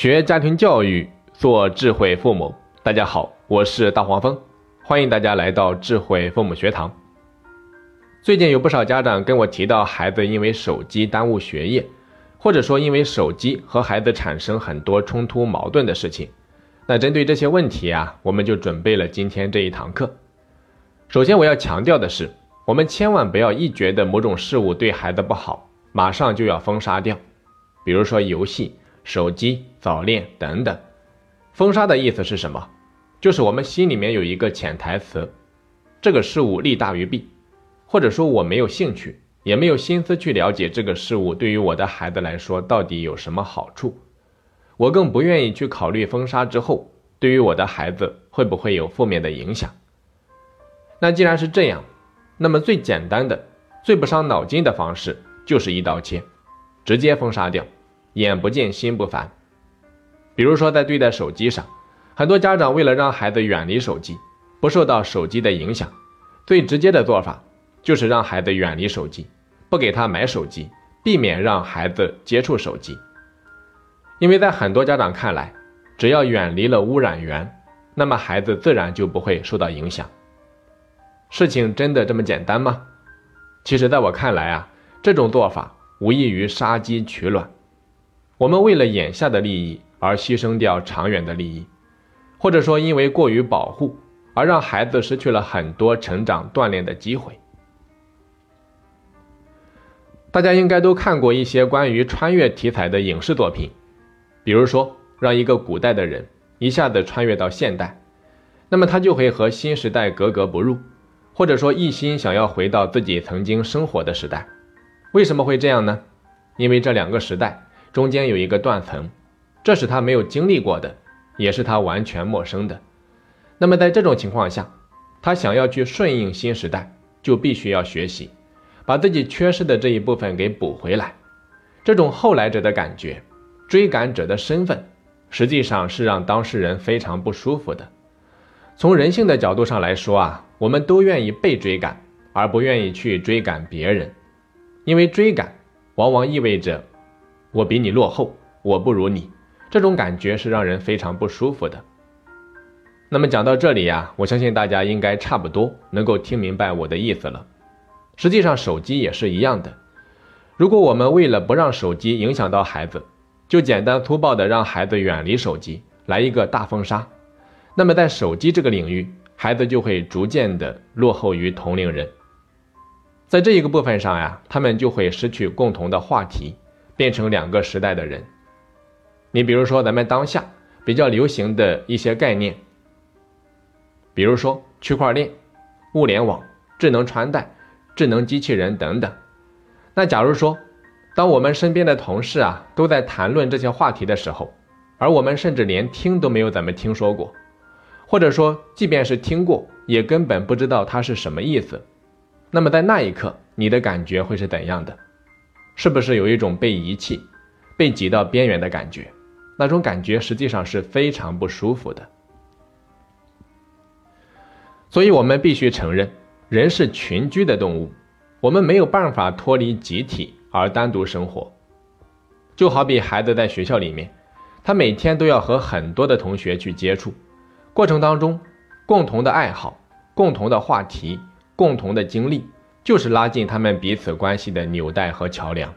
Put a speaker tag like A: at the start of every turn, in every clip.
A: 学家庭教育，做智慧父母。大家好，我是大黄蜂，欢迎大家来到智慧父母学堂。最近有不少家长跟我提到孩子因为手机耽误学业，或者说因为手机和孩子产生很多冲突矛盾的事情。那针对这些问题啊，我们就准备了今天这一堂课。首先我要强调的是，我们千万不要一觉得某种事物对孩子不好，马上就要封杀掉。比如说游戏、手机、早恋等等。封杀的意思是什么？就是我们心里面有一个潜台词：这个事物利大于弊，或者说我没有兴趣，也没有心思去了解这个事物对于我的孩子来说到底有什么好处。我更不愿意去考虑封杀之后对于我的孩子会不会有负面的影响。那既然是这样，那么最简单的、最不伤脑筋的方式就是一刀切，直接封杀掉，眼不见心不烦。比如说在对待手机上，很多家长为了让孩子远离手机，不受到手机的影响，最直接的做法就是让孩子远离手机，不给他买手机，避免让孩子接触手机。因为在很多家长看来，只要远离了污染源，那么孩子自然就不会受到影响。事情真的这么简单吗？其实，在我看来啊，这种做法无异于杀鸡取卵。我们为了眼下的利益而牺牲掉长远的利益，或者说因为过于保护而让孩子失去了很多成长锻炼的机会。大家应该都看过一些关于穿越题材的影视作品。比如说，让一个古代的人一下子穿越到现代，那么他就会和新时代格格不入，或者说一心想要回到自己曾经生活的时代。为什么会这样呢？因为这两个时代中间有一个断层，这是他没有经历过的，也是他完全陌生的。那么在这种情况下，他想要去顺应新时代，就必须要学习，把自己缺失的这一部分给补回来。这种后来者的感觉。追赶者的身份，实际上是让当事人非常不舒服的。从人性的角度上来说啊，我们都愿意被追赶，而不愿意去追赶别人，因为追赶往往意味着我比你落后，我不如你，这种感觉是让人非常不舒服的。那么讲到这里呀，我相信大家应该差不多能够听明白我的意思了。实际上，手机也是一样的。如果我们为了不让手机影响到孩子，就简单粗暴的让孩子远离手机，来一个大封杀，那么在手机这个领域，孩子就会逐渐的落后于同龄人。在这一个部分上呀，他们就会失去共同的话题，变成两个时代的人。你比如说咱们当下比较流行的一些概念，比如说区块链、物联网、智能穿戴、智能机器人等等。那假如说。当我们身边的同事啊都在谈论这些话题的时候，而我们甚至连听都没有怎么听说过，或者说即便是听过，也根本不知道它是什么意思。那么在那一刻，你的感觉会是怎样的？是不是有一种被遗弃、被挤到边缘的感觉？那种感觉实际上是非常不舒服的。所以我们必须承认，人是群居的动物，我们没有办法脱离集体。而单独生活，就好比孩子在学校里面，他每天都要和很多的同学去接触，过程当中，共同的爱好、共同的话题、共同的经历，就是拉近他们彼此关系的纽带和桥梁。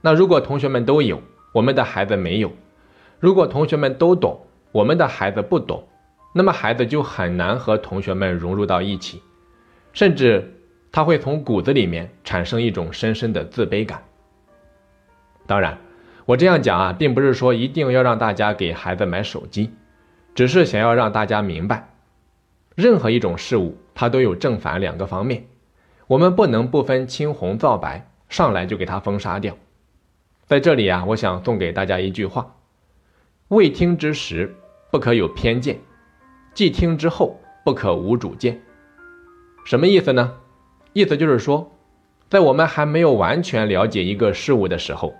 A: 那如果同学们都有，我们的孩子没有；如果同学们都懂，我们的孩子不懂，那么孩子就很难和同学们融入到一起，甚至。他会从骨子里面产生一种深深的自卑感。当然，我这样讲啊，并不是说一定要让大家给孩子买手机，只是想要让大家明白，任何一种事物它都有正反两个方面，我们不能不分青红皂白，上来就给它封杀掉。在这里啊，我想送给大家一句话：未听之时不可有偏见，既听之后不可无主见。什么意思呢？意思就是说，在我们还没有完全了解一个事物的时候，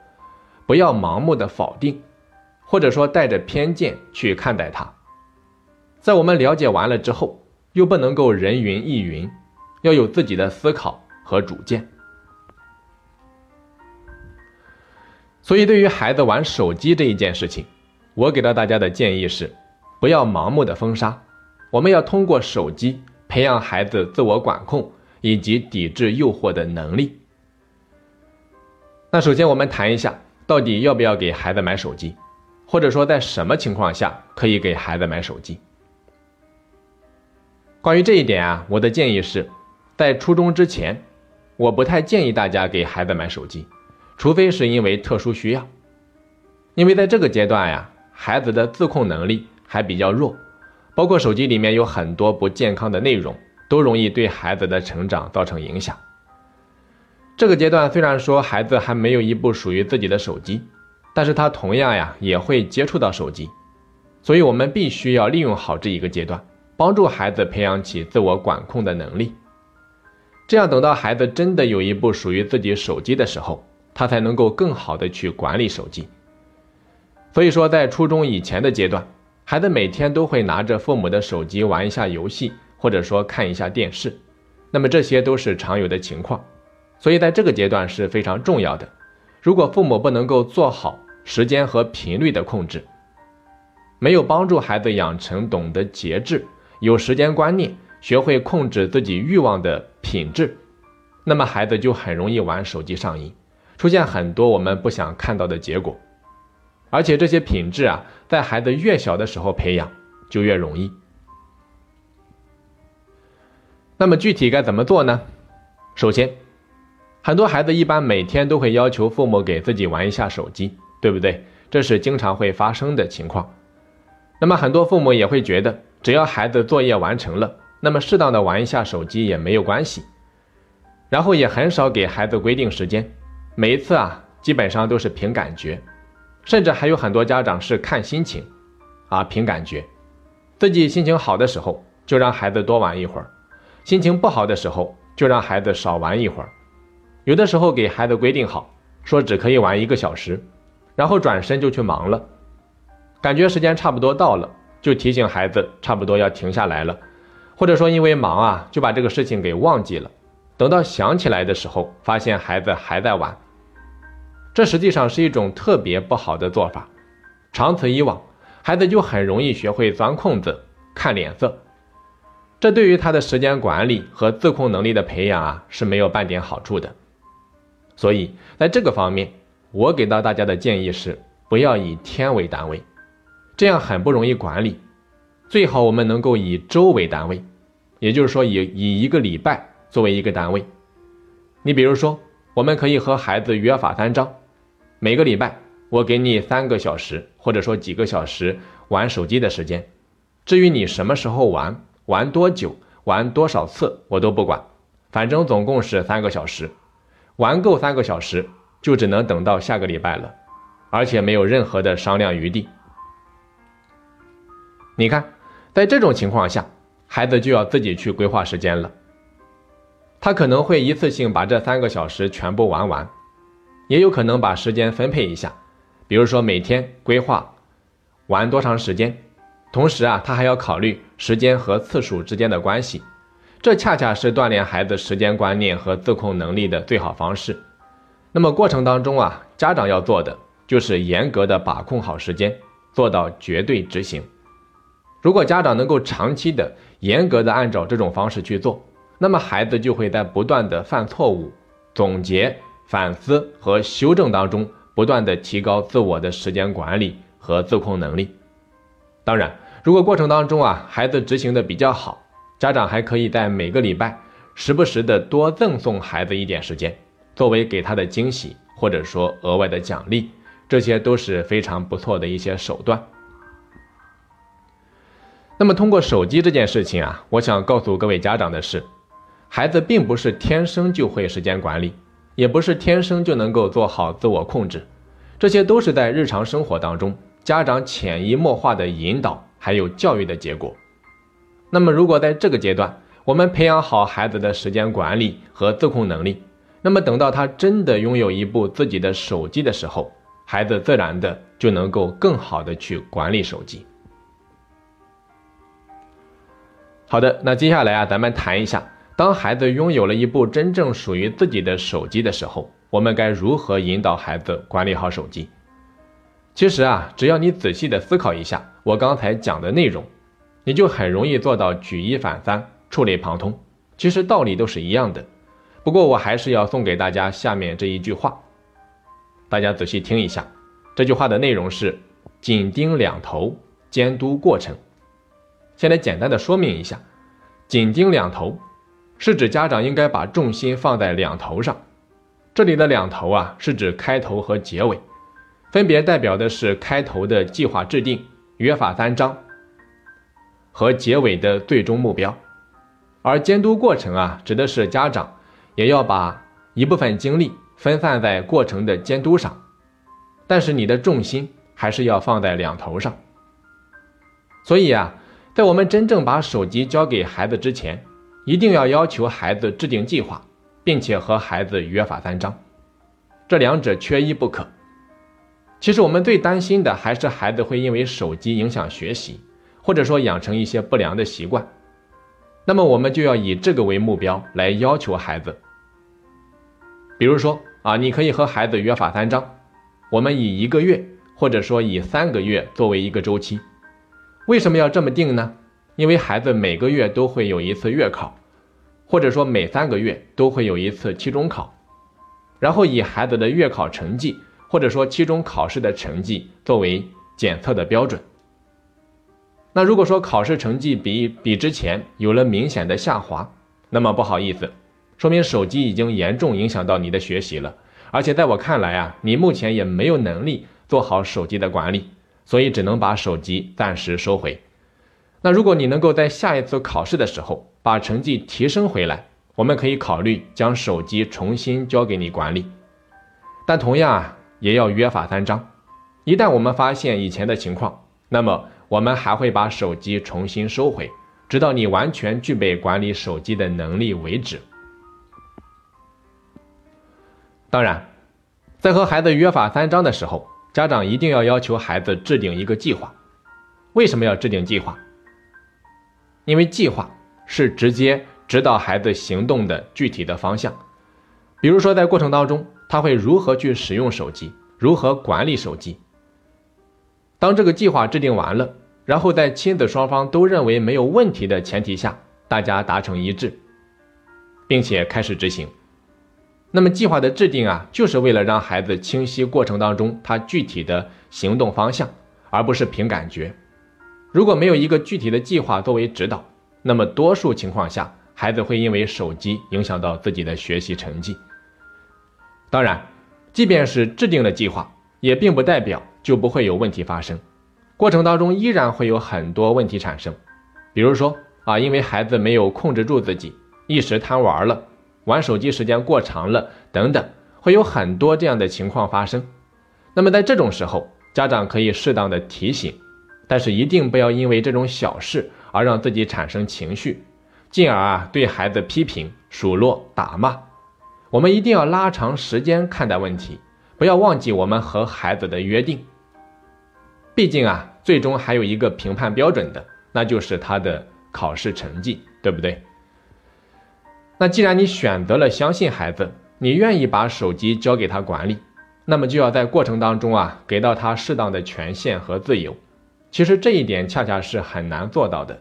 A: 不要盲目的否定，或者说带着偏见去看待它。在我们了解完了之后，又不能够人云亦云，要有自己的思考和主见。所以，对于孩子玩手机这一件事情，我给到大家的建议是，不要盲目的封杀，我们要通过手机培养孩子自我管控以及抵制诱惑的能力。那首先我们谈一下，到底要不要给孩子买手机，或者说在什么情况下可以给孩子买手机？关于这一点啊，我的建议是，在初中之前，我不太建议大家给孩子买手机，除非是因为特殊需要，因为在这个阶段呀。孩子的自控能力还比较弱，包括手机里面有很多不健康的内容，都容易对孩子的成长造成影响。这个阶段虽然说孩子还没有一部属于自己的手机，但是他同样呀也会接触到手机，所以我们必须要利用好这一个阶段，帮助孩子培养起自我管控的能力。这样等到孩子真的有一部属于自己手机的时候，他才能够更好的去管理手机。所以说，在初中以前的阶段，孩子每天都会拿着父母的手机玩一下游戏，或者说看一下电视，那么这些都是常有的情况。所以在这个阶段是非常重要的。如果父母不能够做好时间和频率的控制，没有帮助孩子养成懂得节制、有时间观念、学会控制自己欲望的品质，那么孩子就很容易玩手机上瘾，出现很多我们不想看到的结果。而且这些品质啊，在孩子越小的时候培养就越容易。那么具体该怎么做呢？首先，很多孩子一般每天都会要求父母给自己玩一下手机，对不对？这是经常会发生的情况。那么很多父母也会觉得，只要孩子作业完成了，那么适当的玩一下手机也没有关系。然后也很少给孩子规定时间，每一次啊，基本上都是凭感觉。甚至还有很多家长是看心情，啊，凭感觉，自己心情好的时候就让孩子多玩一会儿，心情不好的时候就让孩子少玩一会儿。有的时候给孩子规定好，说只可以玩一个小时，然后转身就去忙了。感觉时间差不多到了，就提醒孩子差不多要停下来了，或者说因为忙啊，就把这个事情给忘记了。等到想起来的时候，发现孩子还在玩。这实际上是一种特别不好的做法，长此以往，孩子就很容易学会钻空子、看脸色，这对于他的时间管理和自控能力的培养啊是没有半点好处的。所以在这个方面，我给到大家的建议是，不要以天为单位，这样很不容易管理。最好我们能够以周为单位，也就是说以以一个礼拜作为一个单位。你比如说，我们可以和孩子约法三章。每个礼拜，我给你三个小时，或者说几个小时玩手机的时间。至于你什么时候玩，玩多久，玩多少次，我都不管。反正总共是三个小时，玩够三个小时，就只能等到下个礼拜了，而且没有任何的商量余地。你看，在这种情况下，孩子就要自己去规划时间了。他可能会一次性把这三个小时全部玩完。也有可能把时间分配一下，比如说每天规划玩多长时间，同时啊，他还要考虑时间和次数之间的关系，这恰恰是锻炼孩子时间观念和自控能力的最好方式。那么过程当中啊，家长要做的就是严格的把控好时间，做到绝对执行。如果家长能够长期的严格的按照这种方式去做，那么孩子就会在不断的犯错误、总结。反思和修正当中，不断的提高自我的时间管理和自控能力。当然，如果过程当中啊，孩子执行的比较好，家长还可以在每个礼拜时不时的多赠送孩子一点时间，作为给他的惊喜或者说额外的奖励，这些都是非常不错的一些手段。那么，通过手机这件事情啊，我想告诉各位家长的是，孩子并不是天生就会时间管理。也不是天生就能够做好自我控制，这些都是在日常生活当中家长潜移默化的引导还有教育的结果。那么，如果在这个阶段我们培养好孩子的时间管理和自控能力，那么等到他真的拥有一部自己的手机的时候，孩子自然的就能够更好的去管理手机。好的，那接下来啊，咱们谈一下。当孩子拥有了一部真正属于自己的手机的时候，我们该如何引导孩子管理好手机？其实啊，只要你仔细的思考一下我刚才讲的内容，你就很容易做到举一反三、触类旁通。其实道理都是一样的。不过我还是要送给大家下面这一句话，大家仔细听一下。这句话的内容是：紧盯两头，监督过程。先来简单的说明一下，紧盯两头是指家长应该把重心放在两头上。这里的两头啊，是指开头和结尾，分别代表的是开头的计划制定、约法三章和结尾的最终目标。而监督过程啊，指的是家长。也要把一部分精力分散在过程的监督上，但是你的重心还是要放在两头上。所以啊，在我们真正把手机交给孩子之前，一定要要求孩子制定计划，并且和孩子约法三章，这两者缺一不可。其实我们最担心的还是孩子会因为手机影响学习，或者说养成一些不良的习惯，那么我们就要以这个为目标来要求孩子。比如说啊，你可以和孩子约法三章，我们以一个月或者说以三个月作为一个周期。为什么要这么定呢？因为孩子每个月都会有一次月考，或者说每三个月都会有一次期中考，然后以孩子的月考成绩或者说期中考试的成绩作为检测的标准。那如果说考试成绩比比之前有了明显的下滑，那么不好意思。说明手机已经严重影响到你的学习了，而且在我看来啊，你目前也没有能力做好手机的管理，所以只能把手机暂时收回。那如果你能够在下一次考试的时候把成绩提升回来，我们可以考虑将手机重新交给你管理，但同样啊，也要约法三章。一旦我们发现以前的情况，那么我们还会把手机重新收回，直到你完全具备管理手机的能力为止。当然，在和孩子约法三章的时候，家长一定要要求孩子制定一个计划。为什么要制定计划？因为计划是直接指导孩子行动的具体的方向。比如说，在过程当中，他会如何去使用手机，如何管理手机。当这个计划制定完了，然后在亲子双方都认为没有问题的前提下，大家达成一致，并且开始执行。那么计划的制定啊，就是为了让孩子清晰过程当中他具体的行动方向，而不是凭感觉。如果没有一个具体的计划作为指导，那么多数情况下，孩子会因为手机影响到自己的学习成绩。当然，即便是制定了计划，也并不代表就不会有问题发生，过程当中依然会有很多问题产生。比如说啊，因为孩子没有控制住自己，一时贪玩了。玩手机时间过长了，等等，会有很多这样的情况发生。那么在这种时候，家长可以适当的提醒，但是一定不要因为这种小事而让自己产生情绪，进而啊对孩子批评、数落、打骂。我们一定要拉长时间看待问题，不要忘记我们和孩子的约定。毕竟啊，最终还有一个评判标准的，那就是他的考试成绩，对不对？那既然你选择了相信孩子，你愿意把手机交给他管理，那么就要在过程当中啊，给到他适当的权限和自由。其实这一点恰恰是很难做到的，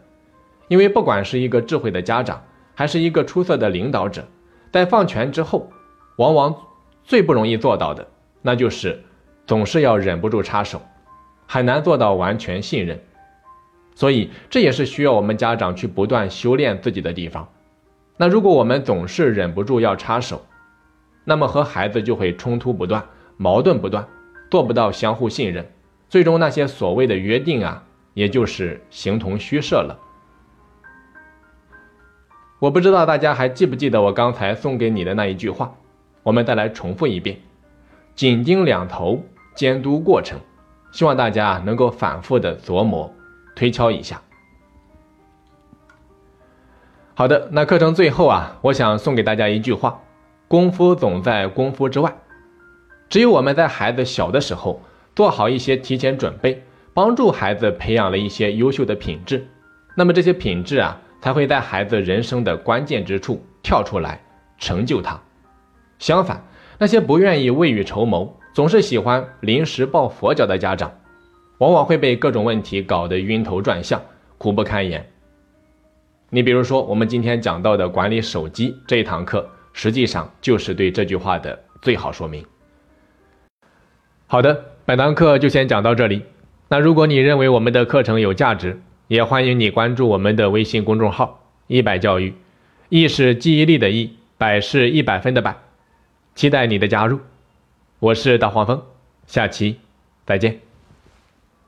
A: 因为不管是一个智慧的家长，还是一个出色的领导者，在放权之后，往往最不容易做到的，那就是总是要忍不住插手，很难做到完全信任。所以这也是需要我们家长去不断修炼自己的地方。那如果我们总是忍不住要插手，那么和孩子就会冲突不断，矛盾不断，做不到相互信任，最终那些所谓的约定啊，也就是形同虚设了。我不知道大家还记不记得我刚才送给你的那一句话，我们再来重复一遍：紧盯两头，监督过程。希望大家能够反复的琢磨、推敲一下。好的，那课程最后啊，我想送给大家一句话：功夫总在功夫之外。只有我们在孩子小的时候做好一些提前准备，帮助孩子培养了一些优秀的品质，那么这些品质啊，才会在孩子人生的关键之处跳出来，成就他。相反，那些不愿意未雨绸缪、总是喜欢临时抱佛脚的家长，往往会被各种问题搞得晕头转向、苦不堪言。你比如说，我们今天讲到的管理手机这一堂课，实际上就是对这句话的最好说明。好的，本堂课就先讲到这里。那如果你认为我们的课程有价值，也欢迎你关注我们的微信公众号“一百教育”，一是记忆力的忆，百是一百分的百，期待你的加入。我是大黄蜂，下期再见。